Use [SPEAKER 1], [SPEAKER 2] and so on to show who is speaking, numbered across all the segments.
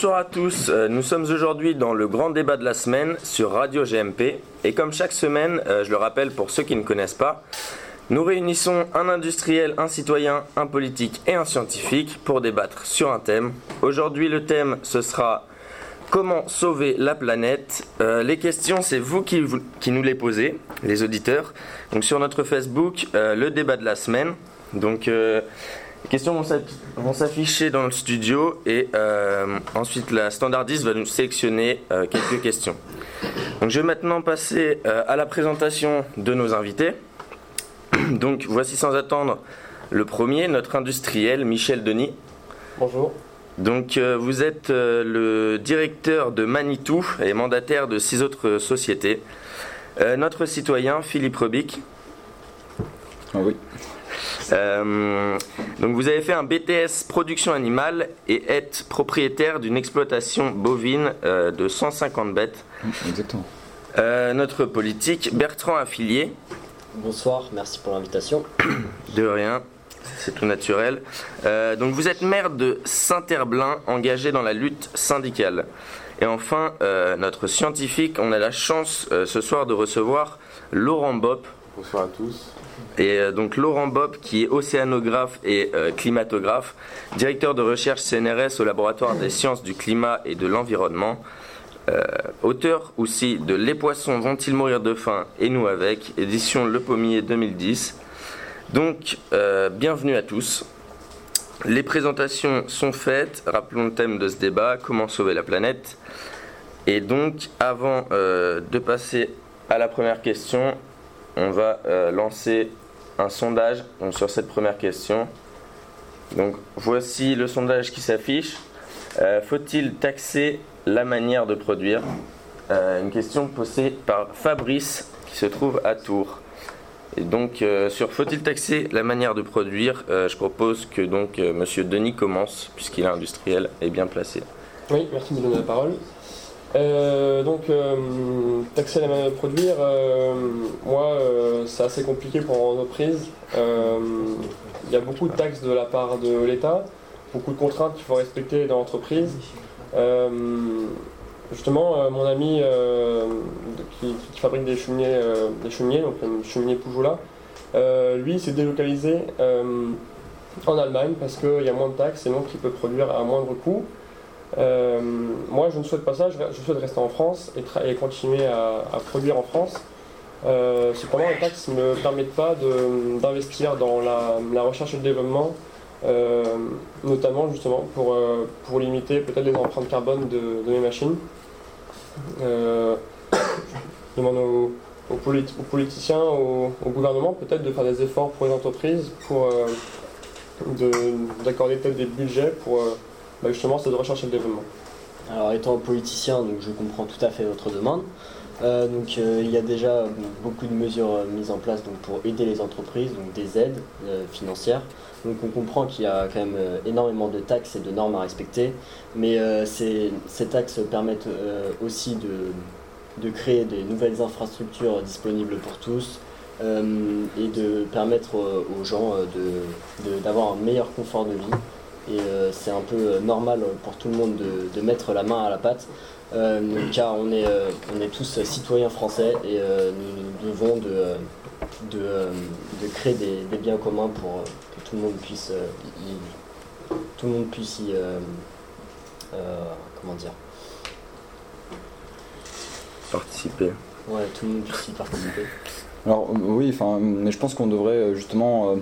[SPEAKER 1] Bonsoir à tous, euh, nous sommes aujourd'hui dans le grand débat de la semaine sur Radio GMP et comme chaque semaine, euh, je le rappelle pour ceux qui ne connaissent pas, nous réunissons un industriel, un citoyen, un politique et un scientifique pour débattre sur un thème. Aujourd'hui le thème ce sera comment sauver la planète. Euh, les questions c'est vous qui, qui, nous les posez, les auditeurs. Donc sur notre Facebook, le débat de la semaine. Donc les questions vont s'afficher dans le studio et euh, ensuite la standardiste va nous sélectionner euh, quelques questions. Donc je vais maintenant passer euh, à la présentation de nos invités. Donc voici sans attendre le premier, notre industriel Michel Denis.
[SPEAKER 2] Bonjour.
[SPEAKER 1] Donc vous êtes le directeur de Manitou et mandataire de six autres sociétés. notre citoyen Philippe Robic.
[SPEAKER 3] Ah oui.
[SPEAKER 1] Euh, donc vous avez fait un BTS production animale et êtes propriétaire d'une exploitation bovine euh, de 150 bêtes.
[SPEAKER 3] Exactement.
[SPEAKER 1] Euh, notre politique, Bertrand Affilié.
[SPEAKER 4] Bonsoir, merci pour l'invitation.
[SPEAKER 1] De rien, c'est tout naturel. donc vous êtes maire de Saint-Herblain, engagé dans la lutte syndicale. Et enfin, notre scientifique, on a la chance ce soir de recevoir Laurent Bopp.
[SPEAKER 5] Bonsoir à tous.
[SPEAKER 1] Et euh, donc Laurent Bob, qui est océanographe et euh, climatographe, directeur de recherche CNRS au laboratoire des sciences du climat et de l'environnement, euh, auteur aussi de Les poissons vont-ils mourir de faim et nous avec, édition Le Pommier 2010. Donc, bienvenue à tous. Les présentations sont faites. Rappelons le thème de ce débat comment sauver la planète. Et donc, avant de passer à la première question, on va lancer un sondage sur cette première question. Donc voici le sondage qui s'affiche. Euh, faut-il taxer la manière de produire? Euh, Une question posée par Fabrice qui se trouve à Tours. Et donc euh, sur faut-il taxer la manière de produire, je propose que donc Monsieur Denis commence puisqu'il est industriel et bien placé.
[SPEAKER 2] Oui, merci de me donner la parole. Euh, donc, euh, taxer la manière de produire, euh, moi, c'est assez compliqué pour l'entreprise. Il y a beaucoup de taxes de la part de l'État, beaucoup de contraintes qu'il faut respecter dans l'entreprise. justement, mon ami qui, fabrique des cheminées, des cheminées donc le cheminée Poujoula, lui s'est délocalisé en Allemagne parce qu'il y a moins de taxes et donc il peut produire à moindre coût. Euh, moi, je ne souhaite pas ça, je, souhaite rester en France et, continuer à, produire en France. Euh, cependant, les taxes ne me permettent pas d'investir dans la, recherche et le développement, euh, notamment justement pour, limiter peut-être les empreintes carbone de, mes machines. je demande aux, politiciens, au, gouvernement peut-être de faire des efforts pour les entreprises, pour d'accorder peut-être des budgets pour bah, justement, c'est de recherche et de développement.
[SPEAKER 4] Alors, étant politicien, donc, je comprends tout à fait votre demande. Euh, donc, euh, il y a déjà beaucoup de mesures euh, mises en place donc, pour aider les entreprises, donc des aides financières. Donc, on comprend qu'il y a quand même énormément de taxes et de normes à respecter, mais ces, ces, taxes permettent aussi de, de, créer des nouvelles infrastructures disponibles pour tous et de permettre aux gens d'avoir de, un meilleur confort de vie et euh, c'est un peu euh, normal pour tout le monde de, mettre la main à la pâte. Euh, car on est, on est tous citoyens français et nous, devons de, de, créer des, biens communs pour que tout le monde puisse y, tout le monde puisse y comment dire?
[SPEAKER 1] Participer.
[SPEAKER 4] Ouais, tout le monde puisse y participer.
[SPEAKER 3] Alors oui, enfin, mais je pense qu'on devrait justement euh,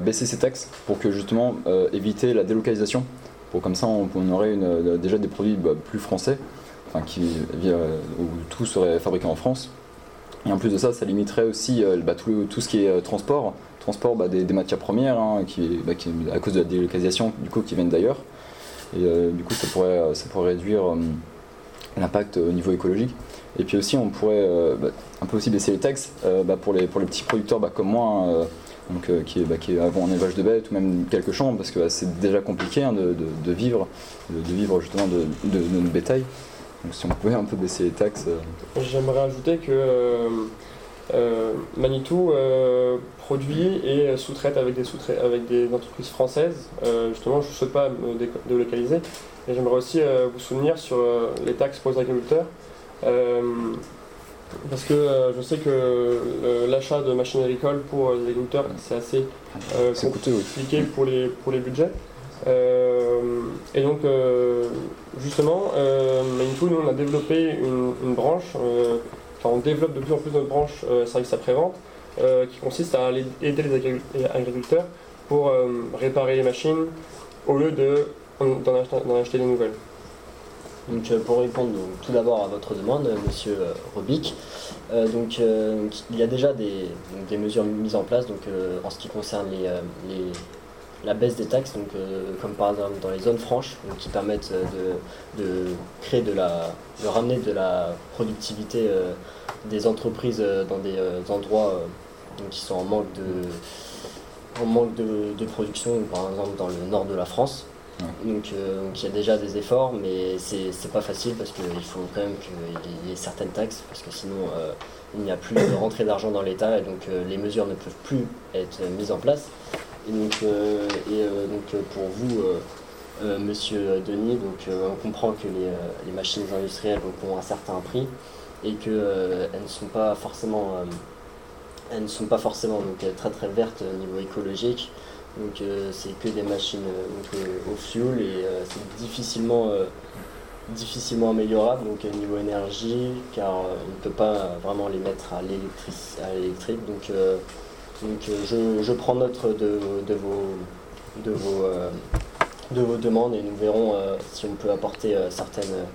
[SPEAKER 3] baisser ses taxes pour que justement euh, éviter la délocalisation. Pour comme ça, on, aurait euh, déjà des produits bah, plus français, enfin, qui, où tout serait fabriqué en France. Et en plus de ça, ça limiterait aussi bah, tout, ce qui est transport, transport bah, des, matières premières, hein, qui, à cause de la délocalisation, du coup, qui viennent d'ailleurs. Et du coup, ça pourrait, ça pourrait réduire l'impact au niveau écologique. Et puis aussi, on pourrait un peu aussi baisser les taxes pour, les, pour les petits producteurs comme moi donc, euh, qui, est, bah, qui est avant en élevage de bêtes ou même quelques champs, parce que bah, c'est déjà compliqué hein, de, de, vivre, de, vivre justement de, notre bétail. Donc si on pouvait un peu baisser les taxes. Euh.
[SPEAKER 2] J'aimerais ajouter que euh, Manitou produit et sous-traite avec des, sous avec des entreprises françaises. justement, je ne souhaite pas me délocaliser, Et j'aimerais aussi vous souvenir sur les taxes pour les agriculteurs. Parce que je sais que l'achat de machines agricoles pour les agriculteurs, c'est assez compliqué pour, les, pour les budgets. et donc, justement, euh, nous, on a développé une, branche, enfin, on développe de plus en plus notre branche service après-vente, qui consiste à aider les agriculteurs pour réparer les machines au lieu d'en acheter, acheter des nouvelles.
[SPEAKER 4] Donc, euh, pour répondre tout d'abord à votre demande, euh, monsieur euh, Robic, donc, il y a déjà des, mesures mises en place donc, en ce qui concerne la baisse des taxes, donc, comme par exemple dans les zones franches, qui permettent de, créer de la, de ramener de la productivité des entreprises dans des endroits qui sont en manque de, en manque de, production, par exemple dans le nord de la France. Euh, donc, il y a déjà des efforts, mais c'est pas facile parce qu'il faut quand même qu'il y ait certaines taxes, parce que sinon euh, il n'y a plus de rentrée d'argent dans l'État et donc euh, les mesures ne peuvent plus être mises en place. Et donc, et, donc pour vous, monsieur Denis, donc, on comprend que les, machines industrielles ont un certain prix et qu'elles ne sont pas forcément elles ne sont pas forcément donc, très très vertes au niveau écologique. Donc euh, c'est que des machines euh, euh, au fuel et c'est difficilement, difficilement améliorable donc niveau énergie car on ne peut pas vraiment les mettre à l'électrique. Donc, donc je, je, prends note de, de, vos, de, vos, de vos demandes et nous verrons si on peut apporter certaines,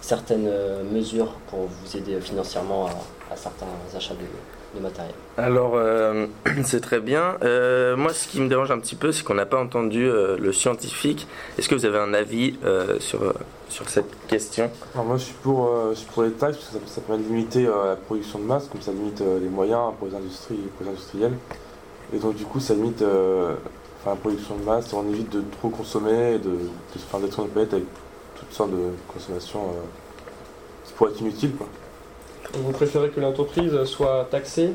[SPEAKER 4] certaines mesures pour vous aider financièrement à, à certains achats de, matériel
[SPEAKER 1] Alors, euh, c'est très bien. Euh, moi, ce qui me dérange un petit peu, c'est qu'on n'a pas entendu euh, le scientifique. Est-ce que vous avez un avis sur, sur cette question?
[SPEAKER 5] Alors Moi, je suis, pour, pour les taxes, parce que ça, permet de limiter la production de masse, comme ça limite les moyens pour les, industries, pour les industriels. Et donc, du coup, ça limite la production de masse et on évite de trop consommer et de, de se faire des de planète avec toutes sortes de consommations qui pourraient être inutiles. Quoi.
[SPEAKER 2] Vous préférez que l'entreprise soit taxée,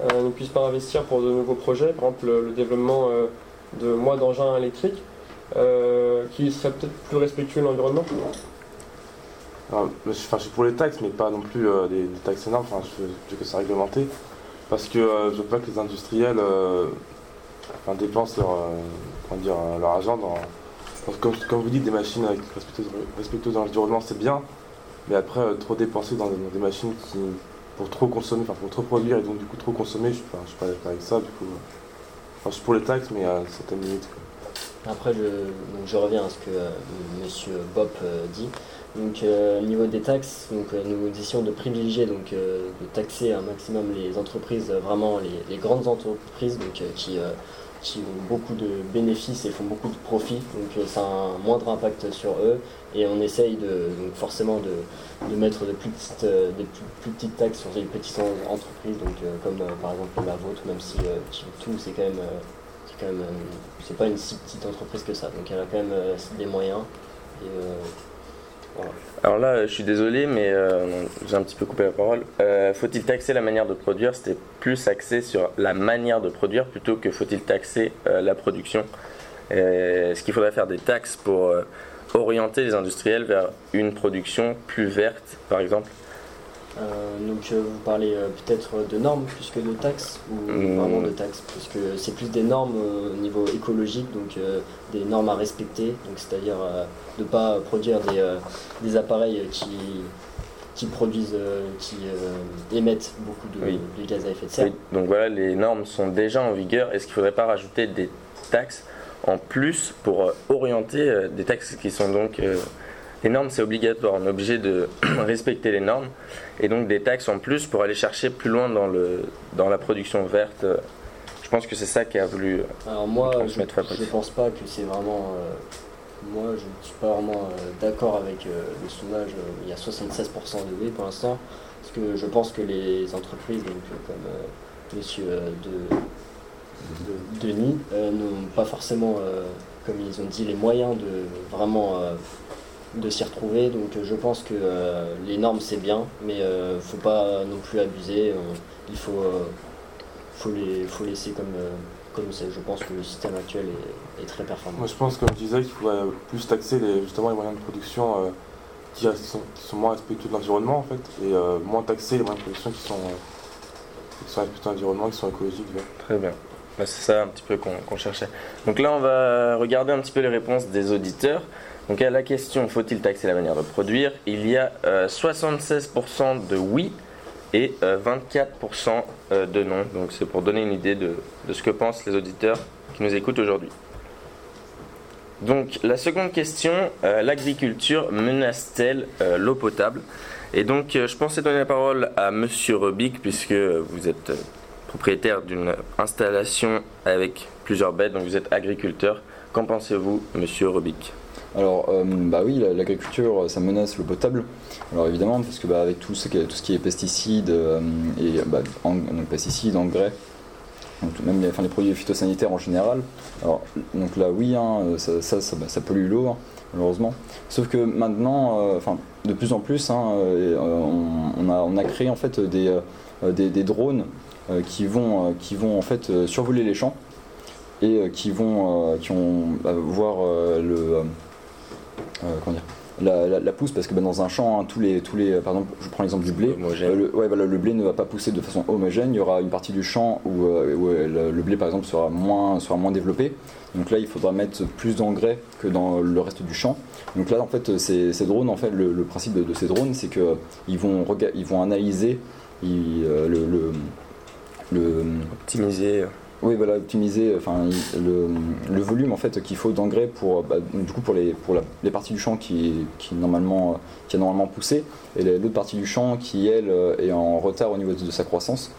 [SPEAKER 2] euh, ne puisse pas investir pour de nouveaux projets, par exemple le, développement euh, de moins d'engins électriques, euh, qui serait peut-être plus respectueux de l'environnement?
[SPEAKER 5] Je, suis pour les taxes, mais pas non plus des, taxes énormes, enfin, je, veux que ça réglementé, parce que je veux pas que les industriels dépensent leur, dire, leur argent dans... Comme, vous dites, des machines respectueuses dans l'environnement, c'est bien, mais après, euh, trop dépenser dans, des machines qui, pour trop consommer, enfin pour trop produire et donc du coup trop consommer, je ne suis pas d'accord avec ça. Du coup, euh. je suis pour les taxes, mais à certaines limites.
[SPEAKER 4] Après, je, je, reviens à ce que euh, Monsieur Bob dit. Donc, au niveau des taxes, donc, nous décidons de privilégier, donc, de taxer un maximum les entreprises, vraiment les, grandes entreprises donc, qui qui ont beaucoup de bénéfices et font beaucoup de profits, donc ça a un moindre impact sur eux et on essaye de, donc forcément de, de mettre de plus petites, euh, des plus, petites taxes sur les petites entreprises, donc, euh, comme euh, par exemple la vôtre, même si tout c'est quand même, c'est quand même, c'est pas une si petite entreprise que ça, donc elle a quand même des moyens. Et.
[SPEAKER 1] Alors là, je suis désolé, mais j'ai un petit peu coupé la parole. faut-il taxer la manière de produire? C'était plus axé sur la manière de produire plutôt que faut-il taxer la production. Est-ce qu'il faudrait faire des taxes pour orienter les industriels vers une production plus verte, par exemple?
[SPEAKER 4] euh, donc euh, vous parlez euh, peut-être de normes plus que de taxes ou hmm. vraiment de taxes parce que c'est plus des normes au niveau écologique donc des normes à respecter donc c'est-à-dire de ne pas produire des, des appareils qui, qui produisent qui émettent beaucoup de, gaz à effet de serre.
[SPEAKER 1] donc voilà les normes sont déjà en vigueur est-ce qu'il ne faudrait pas rajouter des taxes en plus pour euh, orienter euh, des taxes qui sont donc euh, les normes c'est obligatoire, on est obligé de respecter les normes et donc des taxes en plus pour aller chercher plus loin dans, le, dans la production verte. Je pense que c'est ça qui a voulu
[SPEAKER 4] Alors moi, je ne pense pas que c'est vraiment... moi, je ne suis pas vraiment d'accord avec le soumage. il y a 76% de oui pour l'instant. Parce que je pense que les entreprises, donc, comme monsieur de de Denis euh, n'ont pas forcément, euh, comme ils ont dit, les moyens de vraiment euh, de s'y retrouver. Donc je pense que les normes c'est bien, mais il ne faut pas non plus abuser. il faut, faut, les, faut laisser comme, comme c'est- je pense que le système actuel est, est très performant.
[SPEAKER 5] Moi je pense, comme je disais, qu'il faudrait plus taxer les, justement les moyens de production euh, qui, sont, qui sont moins respectueux de l'environnement en fait, et euh, moins taxer les moyens de production qui sont, euh, qui sont respectueux de l'environnement, qui sont écologiques.
[SPEAKER 1] Très bien. C'est ça un petit peu qu'on cherchait. Donc là, on va regarder un petit peu les réponses des auditeurs. Donc à la question faut-il taxer la manière de produire Il y a euh, 76% de oui et euh, 24% euh, de non. Donc c'est pour donner une idée de, de ce que pensent les auditeurs qui nous écoutent aujourd'hui. Donc la seconde question, euh, l'agriculture menace-t-elle euh, l'eau potable? Et donc euh, je pensais donner la parole à Monsieur Robic puisque vous êtes euh, propriétaire d'une installation avec plusieurs bêtes, donc vous êtes agriculteur. Qu'en pensez-vous, Monsieur Robic?
[SPEAKER 3] Alors, euh, bah oui, la- l'agriculture, ça menace l'eau potable. Alors évidemment, parce que bah, avec tout ce, qui est, pesticides euh, et bah, pesticides, engrais, même les, produits phytosanitaires en général. Alors donc là, oui, hein, bah, ça pollue l'eau, malheureusement. Sauf que maintenant, euh, enfin, de plus en plus, hein, euh, on, a, créé en fait des, euh, drones euh, qui vont, euh, qui vont en fait euh, survoler les champs et euh, qui vont, euh, qui bah, voir euh, le euh, euh, comment dire, la, la- la pousse parce que bah, dans un champ, hein, tous les, tous les, par exemple, je prends l'exemple du blé. Euh, le, ouais, voilà, le blé ne va pas pousser de façon homogène. Il y aura une partie du champ où, euh, où, euh, le, le blé, par exemple, sera moins, sera moins développé. Donc là, il faudra mettre plus d'engrais que dans le reste du champ. Donc là, en fait, ces, ces drones, en fait, le, le principe de, de ces drones, c'est que ils vont, ils vont analyser ils, euh, le, le,
[SPEAKER 1] Optimiser.
[SPEAKER 3] oui, voilà, optimiser enfin, le, le volume en fait qu'il faut d'engrais pour, bah, donc, du coup, pour, les, pour la- les parties du champ qui, qui, normalement, euh, qui a normalement poussé et la- l'autre partie du champ qui, elle, euh, est en retard au niveau de, de sa croissance.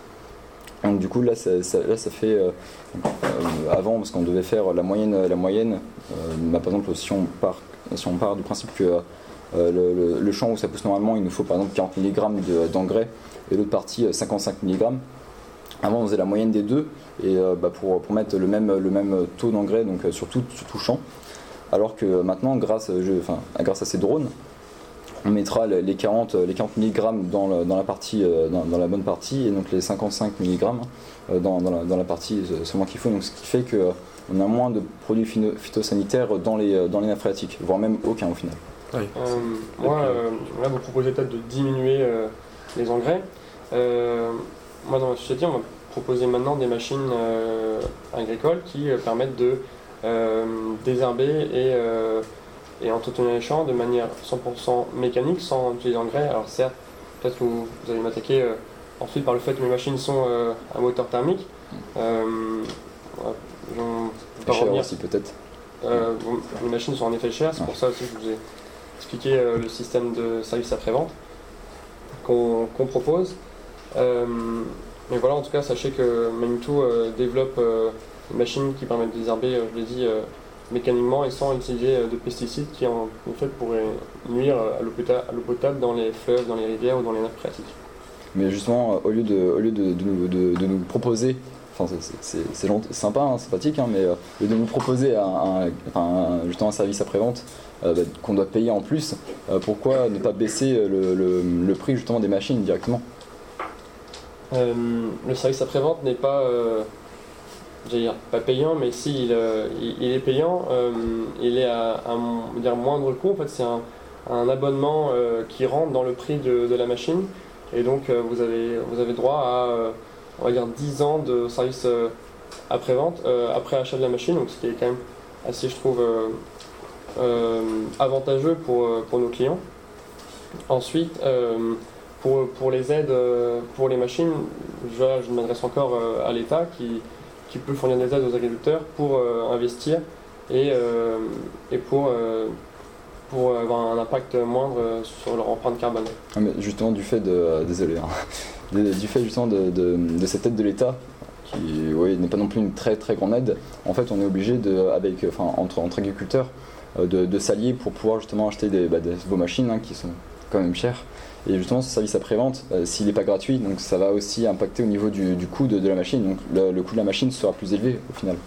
[SPEAKER 3] Donc du coup, là, ça, ça- là, ça fait... euh, euh, avant, parce qu'on devait faire la moyenne, la moyenne euh, bah, par exemple, si on, part, si on part du principe que euh, le, le- le champ où ça pousse normalement, il nous faut par exemple 40 mg de- d'engrais et l'autre partie euh, 55 mg. Avant, on faisait la moyenne des deux et euh, bah, pour, pour mettre le même, le même taux d'engrais donc euh, sur tout, sur tout champ. Alors que maintenant, grâce, je- enfin, grâce à ces drones, on mettra les les 40, les 40 mg dans, le- dans, la partie, euh, dans, dans la bonne partie et donc les 55 mg dans, dans la, dans la partie seulement qu'il faut. Donc, ce qui fait qu'on a moins de produits phytosanitaires dans les, dans les nappes phréatiques, voire même aucun au final.
[SPEAKER 2] Euh, moi, euh, là, vous proposez peut-être de diminuer euh, les engrais. Moi, dans ma société, on va proposer maintenant des machines euh, agricoles qui euh, permettent de euh, désherber et, et entretenir les champs de manière 100% mécanique, sans utiliser d'engrais. Alors certes, peut-être que vous, vous allez m'attaquer euh, ensuite par le fait que mes machines sont euh, à moteur thermique. Euh, revenir
[SPEAKER 3] aussi peut-être.
[SPEAKER 2] euh, bon, les machines sont en effet chères, c'est pour ça aussi que je vous ai expliqué le système de service après-vente qu'on qu'on propose. Euh, mais voilà, en tout cas, sachez que Manitou euh, développe euh, des machines qui permettent de désherber, je l'ai dit, mécaniquement et sans utiliser de pesticides qui en, fait pourraient nuire à l'eau potable dans les fleuves, dans les rivières ou dans les nappes phréatiques.
[SPEAKER 3] Mais justement, au lieu de, au lieu de, nous, proposer, enfin c'est- sympa, hein, sympathique, hein, mais de nous proposer un, justement un service après-vente bah, qu'on doit payer en plus, pourquoi ne pas baisser le, le- prix justement des machines directement?
[SPEAKER 2] Le service après-vente n'est pas, euh, dire, pas payant, mais si il, euh, est payant, euh, il est à va dire, moindre coût. En fait, c'est un, abonnement euh, qui rentre dans le prix de, la machine. Et donc, euh, vous, avez, vous avez droit à, euh, on va dire, 10 ans de service euh, après-vente, euh, après achat de la machine. Donc, ce qui est quand même assez, je trouve, euh, euh, avantageux pour, euh, pour nos clients. Ensuite, euh, pour, les aides euh, pour les machines, je, m'adresse encore euh, à l'État qui, peut fournir des aides aux agriculteurs pour euh, investir et, pour, avoir un impact moindre sur leur empreinte carbone.
[SPEAKER 3] Ah, mais Justement du fait de, euh, hein, du fait justement de, cette aide de l'État, qui n'est pas non plus une très très grande aide, en fait on est obligé avec, entre, agriculteurs de, s'allier pour pouvoir justement acheter des, bah, vos machines hein, qui sont quand même chères. Et justement ce service après-vente, euh, s'il n'est pas gratuit, donc ça va aussi impacter au niveau du, du coût de, de la machine, donc le, le coût de la machine sera plus élevé au final.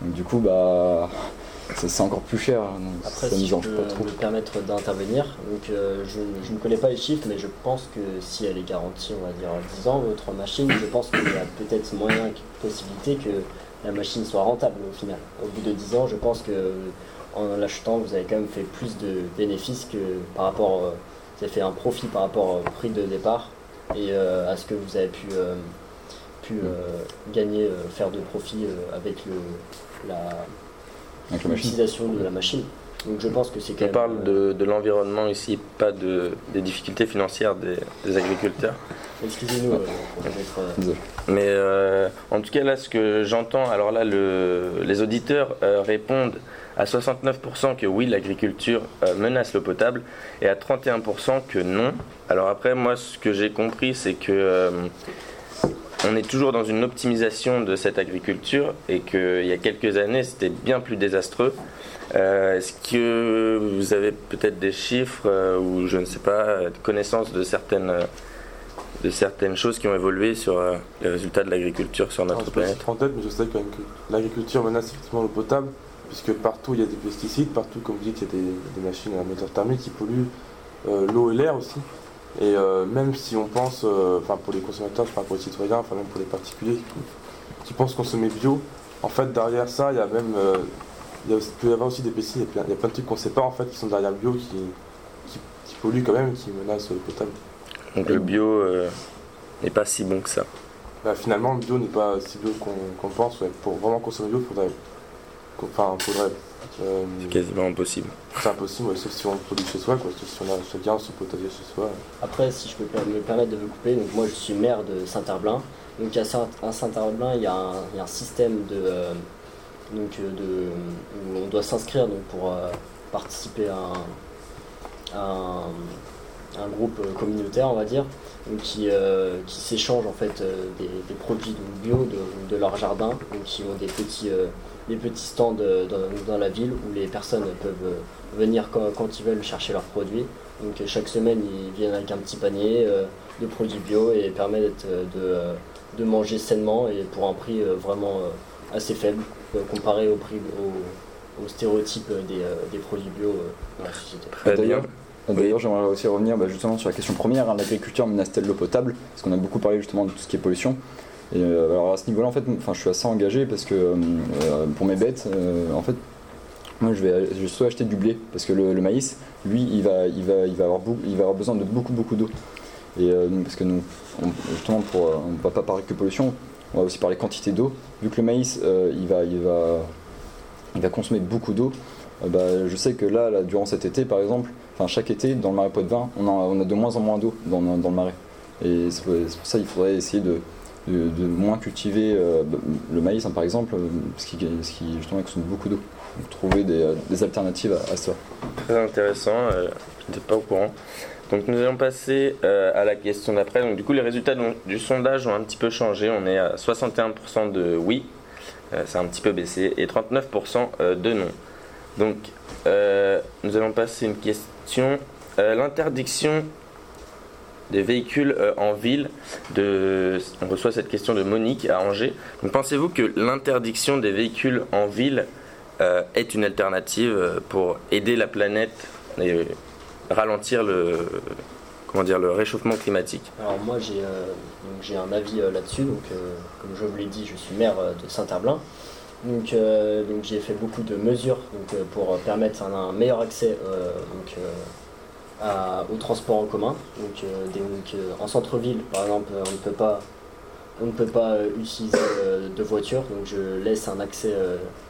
[SPEAKER 3] Donc du coup bah c'est encore plus cher, donc
[SPEAKER 4] Après,
[SPEAKER 3] ça
[SPEAKER 4] si
[SPEAKER 3] nous
[SPEAKER 4] je peux
[SPEAKER 3] pas trop.
[SPEAKER 4] me permettre d'intervenir, donc euh, je, je ne connais pas les chiffres, mais je pense que si elle est garantie, on va dire 10 ans, votre machine, je pense qu'il y a peut-être moyen, possibilité que la machine soit rentable au final. Au bout de 10 ans, je pense que en l'achetant, vous avez quand même fait plus de bénéfices que par rapport, euh, avez fait un profit par rapport au prix de départ et euh, à ce que vous avez pu, euh, pu euh, gagner, faire de profit avec le, la, l'utilisation de la machine. Donc je pense que c'est quand
[SPEAKER 1] On
[SPEAKER 4] même.
[SPEAKER 1] parle
[SPEAKER 4] euh,
[SPEAKER 1] de, de l'environnement ici, pas de, des difficultés financières des, des agriculteurs.
[SPEAKER 4] Excusez-nous euh, euh.
[SPEAKER 1] Mais euh, en tout cas, là, ce que j'entends, alors là, le- les auditeurs euh, répondent à 69% que oui, l'agriculture euh, menace l'eau potable et à 31% que non. Alors après, moi, ce que j'ai compris, c'est que euh, on est toujours dans une optimisation de cette agriculture et qu'il y a quelques années, c'était bien plus désastreux. Euh, Est-ce que vous avez peut-être des chiffres euh, ou je ne sais pas, euh, connaissance de certaines, de certaines choses qui ont évolué sur euh, les résultats de l'agriculture sur notre
[SPEAKER 5] je sais pas si
[SPEAKER 1] planète?
[SPEAKER 5] je en tête, mais je sais quand même que l'agriculture menace effectivement l'eau potable, puisque partout il y a des pesticides, partout, comme vous dites, il y a des, des machines à moteur thermique qui polluent l'eau et l'air aussi. Et euh, même si on pense, euh, enfin pour les consommateurs, pour les citoyens, enfin même pour les particuliers qui, pensent consommer bio, en fait derrière ça, il y a même, euh, il, il peut y avoir aussi des pesticides, il y a plein, il de trucs qu'on ne sait pas en fait qui sont derrière le bio, qui, qui, qui polluent quand même, qui menacent l'eau potable.
[SPEAKER 1] Donc le bio n'est pas si bon que ça.
[SPEAKER 5] Bah, finalement, le bio n'est pas si bio qu'on qu'on pense. ouais. Pour vraiment consommer bio, faudrait. Enfin, faudrait. Euh,
[SPEAKER 1] C'est quasiment impossible.
[SPEAKER 5] c'est impossible, ouais, sauf si on le produit chez soi, quoi. Sauf si on a chacun son potager chez soi.
[SPEAKER 4] Après, si je peux me permettre de vous couper, donc moi je suis maire de Saint-Herblain. Donc à Saint- à Saint-Herblain, il y, a un- il y a un système de, euh, donc, euh, de, où on doit s'inscrire donc, pour euh, participer à un, à un- un groupe euh, communautaire, on va dire, qui, euh, qui s'échangent en fait euh, des, produits bio de, leur jardin, donc qui ont des petits, petits stands dans, la ville où les personnes peuvent venir quand, ils veulent chercher leurs produits. Donc chaque semaine, ils viennent avec un petit panier de produits bio et permettent de, de manger sainement et pour un prix vraiment assez faible comparé au prix au, au stéréotype des, des produits bio dans la société.
[SPEAKER 3] D'ailleurs, j'aimerais aussi revenir bah, justement sur la question première, hein, l'agriculture menace-t-elle l'eau potable Parce qu'on a beaucoup parlé justement de tout ce qui est pollution. Et euh, alors à ce niveau-là, en fait, enfin, je suis assez engagé parce que euh, pour mes bêtes, euh, en fait, moi je vais, je soit acheter du blé parce que le, le maïs, lui, il va, il va, il va avoir, beaucoup- il va avoir besoin de beaucoup, beaucoup d'eau. Et euh, parce que nous, on- justement, pour, euh, on ne va pas parler que pollution, on va aussi parler quantité d'eau. Vu que le maïs, euh, il va, il va, il va consommer beaucoup d'eau. euh, bah, je sais que là, là, durant cet été, par exemple, enfin chaque été, dans le marais on a, on a de moins en moins d'eau dans, le marais. Et c'est pour ça qu'il faudrait essayer de, de, de moins cultiver euh, le maïs, hein, par exemple, ce qui, ce qui justement consomme beaucoup d'eau. Trouver des, euh, alternatives à, ça.
[SPEAKER 1] Très intéressant, euh, je n'étais pas au courant. Donc nous allons passer euh, à la question d'après. Donc du coup les résultats du, sondage ont un petit peu changé. On est à 61% de oui, euh, c'est un petit peu baissé, et 39% euh, de non. Donc nous allons passer une question. Euh, L'interdiction des véhicules euh, en ville. De, on reçoit cette question de Monique à Angers. Pensez-vous que l'interdiction des véhicules en ville euh, est une alternative pour aider la planète et ralentir le, réchauffement climatique?
[SPEAKER 4] Alors moi j'ai un avis là-dessus, comme je vous l'ai dit, je suis maire de Saint-Herblain. Donc, euh, donc j'ai fait beaucoup de mesures euh, pour permettre un, meilleur accès euh, donc, au transport en commun. En centre-ville, par exemple, on ne peut pas, utiliser de voiture, donc je laisse un accès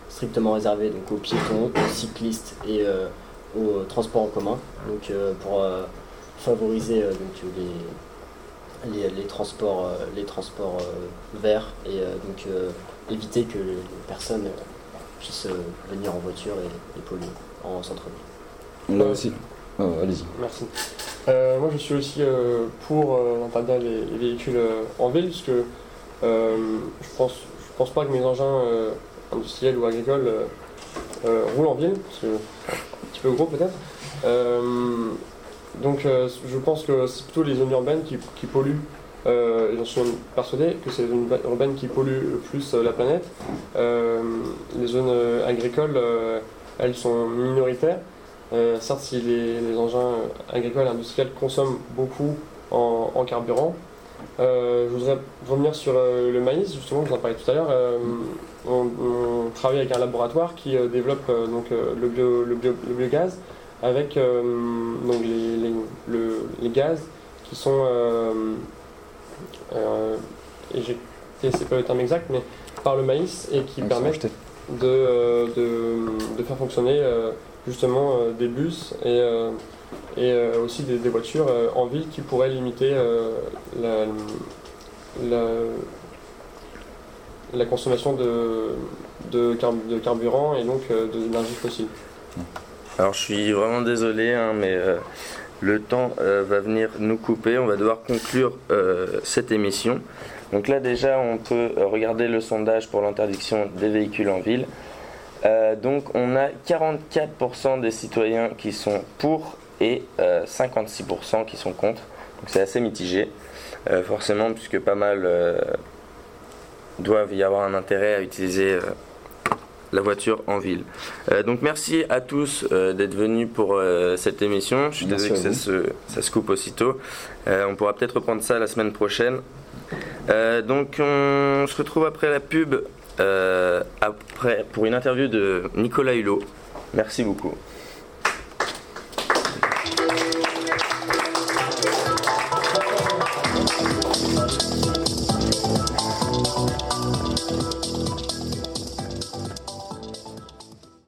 [SPEAKER 4] strictement réservé aux piétons, aux cyclistes et aux transports en commun. Donc, pour favoriser les, transports, verts éviter que les personnes euh, puissent euh, venir en voiture et, et polluer en centre-ville.
[SPEAKER 3] Là aussi. Euh, Allez-y.
[SPEAKER 2] Merci. Euh, moi, je suis aussi euh, pour euh, interdire les, les véhicules euh, en ville, parce que euh, je pense, je pense pas que mes engins euh, industriels ou agricoles euh, euh, roulent en ville, parce que c'est un petit peu gros peut-être. Euh, donc, euh, je pense que c'est plutôt les zones urbaines qui, qui polluent. Euh, J'en suis persuadé que c'est les zones urbaines qui polluent le plus euh, la planète. Euh, les zones euh, agricoles, euh, elles sont minoritaires. Euh, certes, si les, engins agricoles et industriels consomment beaucoup en, carburant, Euh, je voudrais revenir sur euh, le maïs, justement, vous en parliez tout à l'heure. Euh, on, travaille avec un laboratoire qui euh, développe euh, donc, euh, le, bio- le bio- le biogaz avec euh, donc les, les- le- les gaz qui sont euh, euh, éjectés, c'est pas le terme exact, mais par le maïs et qui
[SPEAKER 3] Donc,
[SPEAKER 2] permettent de, euh, de, de faire fonctionner euh, justement euh, des bus et, euh, et euh, aussi des, des voitures euh, en ville qui pourraient limiter euh, la, la, la consommation de, de, car- de carburant et donc euh, de- d'énergie fossile.
[SPEAKER 1] Alors je suis vraiment désolé, hein, mais euh, le temps euh, va venir nous couper. On va devoir conclure euh, cette émission. Donc là déjà, on peut euh, regarder le sondage pour l'interdiction des véhicules en ville. Donc on a 44% des citoyens qui sont pour et euh, 56% qui sont contre. Donc c'est assez mitigé, forcément, puisque pas mal doivent y avoir un intérêt à utiliser la voiture en ville. Euh, donc merci à tous euh, d'être venus pour euh, cette émission. Je suis désolé que ça se, ça se coupe aussitôt. On pourra peut-être reprendre ça la semaine prochaine. Donc on se retrouve après la pub après, pour une interview de Nicolas Hulot. Merci beaucoup.